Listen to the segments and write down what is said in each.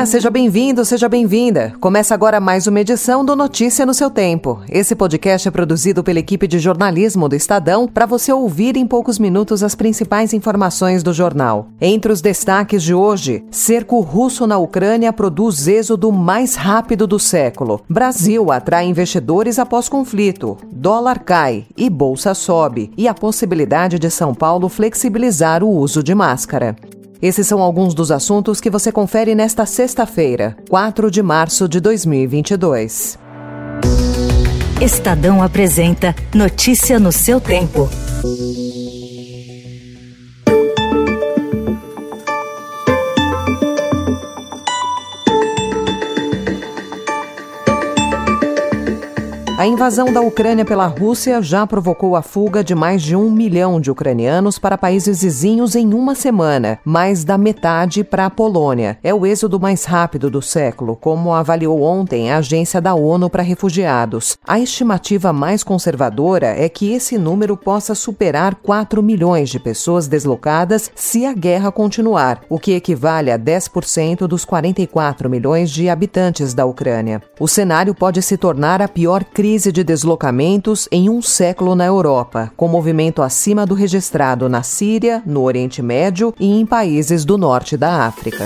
Olá, seja bem-vindo, seja bem-vinda. Começa agora mais uma edição do Notícia no seu Tempo. Esse podcast é produzido pela equipe de jornalismo do Estadão para você ouvir em poucos minutos as principais informações do jornal. Entre os destaques de hoje, cerco russo na Ucrânia produz êxodo mais rápido do século. Brasil atrai investidores após conflito. Dólar cai e bolsa sobe. E a possibilidade de São Paulo flexibilizar o uso de máscara. Esses são alguns dos assuntos que você confere nesta sexta-feira, 4 de março de 2022. Estadão apresenta Notícia no seu tempo. A invasão da Ucrânia pela Rússia já provocou a fuga de mais de um milhão de ucranianos para países vizinhos em uma semana, mais da metade para a Polônia. É o êxodo mais rápido do século, como avaliou ontem a Agência da ONU para Refugiados. A estimativa mais conservadora é que esse número possa superar 4 milhões de pessoas deslocadas se a guerra continuar, o que equivale a 10% dos 44 milhões de habitantes da Ucrânia. O cenário pode se tornar a pior crise crise de deslocamentos em um século na Europa, com movimento acima do registrado na Síria, no Oriente Médio e em países do norte da África.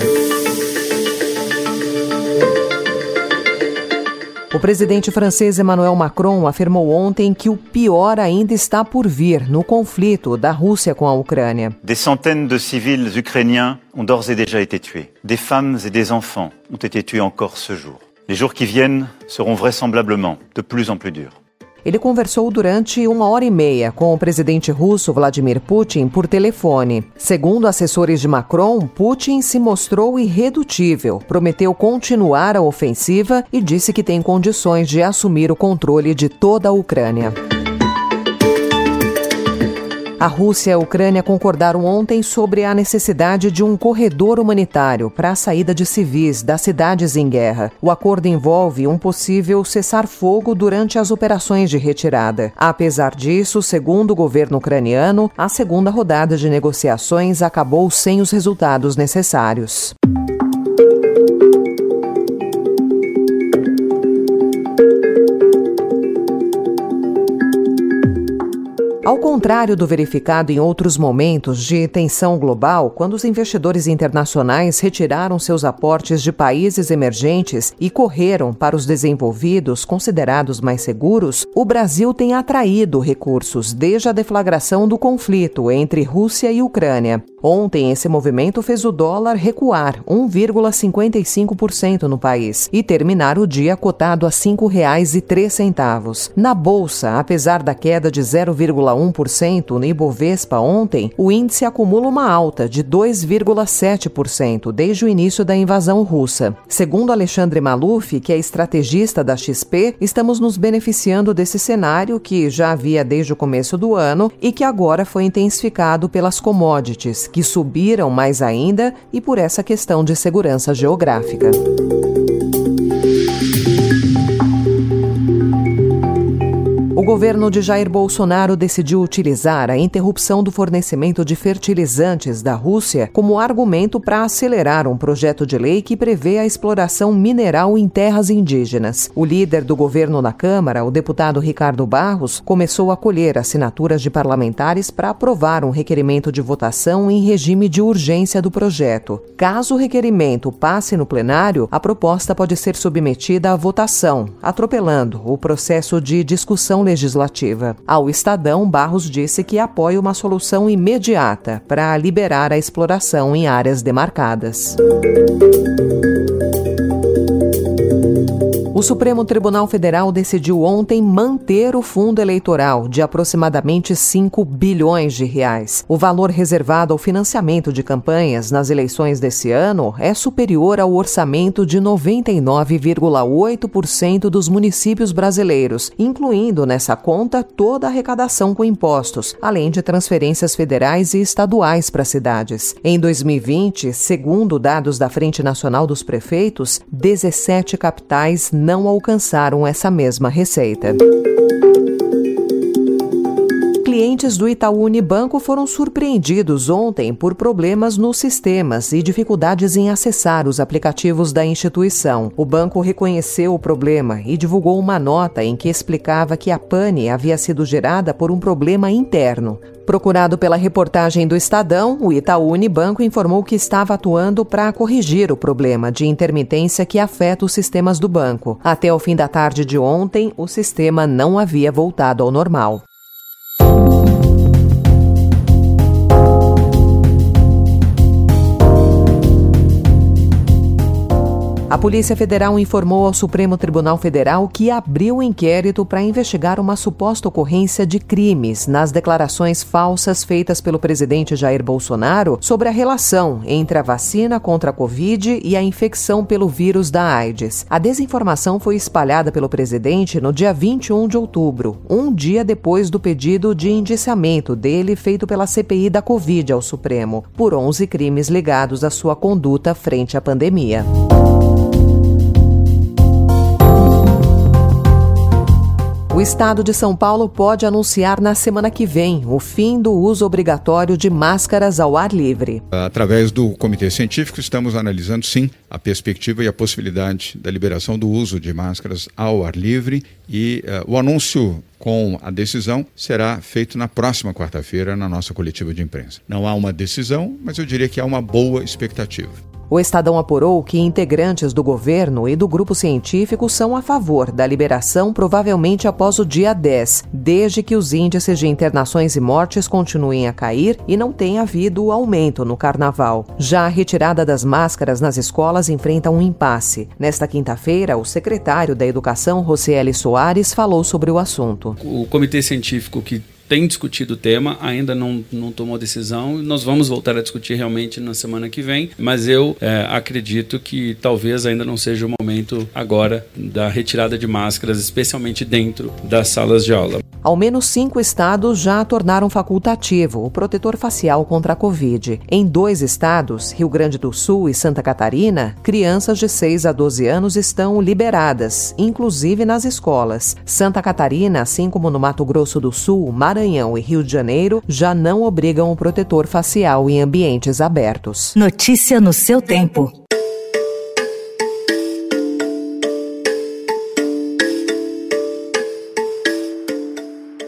O presidente francês Emmanuel Macron afirmou ontem que o pior ainda está por vir no conflito da Rússia com a Ucrânia. Des centaines de civils ukrainiens ont d'ores et déjà été tués. Des femmes et des enfants ont été tués encore ce jour. Les jours qui viennent seront vraisemblablement de plus en plus durs. Ele conversou durante uma hora e meia com o presidente russo Vladimir Putin por telefone. Segundo assessores de Macron, Putin se mostrou irredutível, prometeu continuar a ofensiva e disse que tem condições de assumir o controle de toda a Ucrânia. A Rússia e a Ucrânia concordaram ontem sobre a necessidade de um corredor humanitário para a saída de civis das cidades em guerra. O acordo envolve um possível cessar-fogo durante as operações de retirada. Apesar disso, segundo o governo ucraniano, a segunda rodada de negociações acabou sem os resultados necessários. Ao contrário do verificado em outros momentos de tensão global, quando os investidores internacionais retiraram seus aportes de países emergentes e correram para os desenvolvidos considerados mais seguros, o Brasil tem atraído recursos desde a deflagração do conflito entre Rússia e Ucrânia. Ontem, esse movimento fez o dólar recuar 1,55% no país e terminar o dia cotado a R$ 5,03. Na bolsa, apesar da queda de 0,1 0,1% no Ibovespa ontem, o índice acumula uma alta de 2,7% desde o início da invasão russa. Segundo Alexandre Maluf, que é estrategista da XP, estamos nos beneficiando desse cenário que já havia desde o começo do ano e que agora foi intensificado pelas commodities, que subiram mais ainda e por essa questão de segurança geográfica. Governo de Jair Bolsonaro decidiu utilizar a interrupção do fornecimento de fertilizantes da Rússia como argumento para acelerar um projeto de lei que prevê a exploração mineral em terras indígenas. O líder do governo na Câmara, o deputado Ricardo Barros, começou a colher assinaturas de parlamentares para aprovar um requerimento de votação em regime de urgência do projeto. Caso o requerimento passe no plenário, a proposta pode ser submetida à votação, atropelando o processo de discussão legislativa legislativa. Ao Estadão, Barros disse que apoia uma solução imediata para liberar a exploração em áreas demarcadas. Supremo Tribunal Federal decidiu ontem manter o fundo eleitoral de aproximadamente 5 bilhões de reais. O valor reservado ao financiamento de campanhas nas eleições desse ano é superior ao orçamento de 99,8% dos municípios brasileiros, incluindo nessa conta toda a arrecadação com impostos, além de transferências federais e estaduais para cidades. Em 2020, segundo dados da Frente Nacional dos Prefeitos, 17 capitais não alcançaram essa mesma receita clientes do Itaú Unibanco foram surpreendidos ontem por problemas nos sistemas e dificuldades em acessar os aplicativos da instituição. O banco reconheceu o problema e divulgou uma nota em que explicava que a pane havia sido gerada por um problema interno. Procurado pela reportagem do Estadão, o Itaú Unibanco informou que estava atuando para corrigir o problema de intermitência que afeta os sistemas do banco. Até o fim da tarde de ontem, o sistema não havia voltado ao normal. Polícia Federal informou ao Supremo Tribunal Federal que abriu inquérito para investigar uma suposta ocorrência de crimes nas declarações falsas feitas pelo presidente Jair Bolsonaro sobre a relação entre a vacina contra a Covid e a infecção pelo vírus da AIDS. A desinformação foi espalhada pelo presidente no dia 21 de outubro, um dia depois do pedido de indiciamento dele feito pela CPI da Covid ao Supremo, por 11 crimes ligados à sua conduta frente à pandemia. Estado de São Paulo pode anunciar na semana que vem o fim do uso obrigatório de máscaras ao ar livre. Através do comitê científico, estamos analisando sim a perspectiva e a possibilidade da liberação do uso de máscaras ao ar livre e uh, o anúncio com a decisão será feito na próxima quarta-feira na nossa coletiva de imprensa. Não há uma decisão, mas eu diria que há uma boa expectativa. O Estadão apurou que integrantes do governo e do grupo científico são a favor da liberação provavelmente após o dia 10, desde que os índices de internações e mortes continuem a cair e não tenha havido aumento no carnaval. Já a retirada das máscaras nas escolas enfrenta um impasse. Nesta quinta-feira, o secretário da Educação, Rocieli Soares, falou sobre o assunto. O comitê científico que tem discutido o tema, ainda não, não tomou decisão. Nós vamos voltar a discutir realmente na semana que vem, mas eu é, acredito que talvez ainda não seja o momento agora da retirada de máscaras, especialmente dentro das salas de aula. Ao menos cinco estados já tornaram facultativo o protetor facial contra a Covid. Em dois estados, Rio Grande do Sul e Santa Catarina, crianças de 6 a 12 anos estão liberadas, inclusive nas escolas. Santa Catarina, assim como no Mato Grosso do Sul, Maranhão e Rio de Janeiro, já não obrigam o protetor facial em ambientes abertos. Notícia no seu tempo.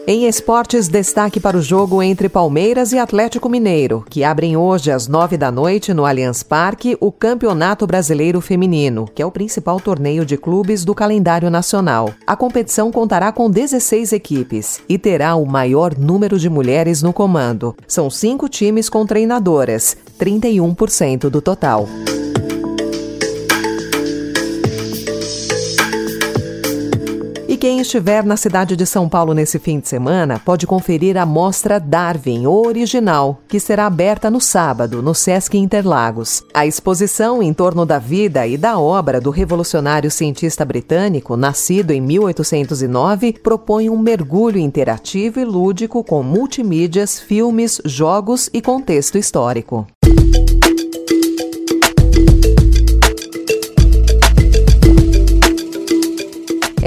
Em esportes, destaque para o jogo entre Palmeiras e Atlético Mineiro, que abrem hoje às nove da noite no Allianz Parque o Campeonato Brasileiro Feminino, que é o principal torneio de clubes do calendário nacional. A competição contará com 16 equipes e terá o maior número de mulheres no comando. São cinco times com treinadoras, 31% do total. Quem estiver na cidade de São Paulo nesse fim de semana pode conferir a mostra Darwin, original, que será aberta no sábado, no Sesc Interlagos. A exposição em torno da vida e da obra do revolucionário cientista britânico, nascido em 1809, propõe um mergulho interativo e lúdico com multimídias, filmes, jogos e contexto histórico.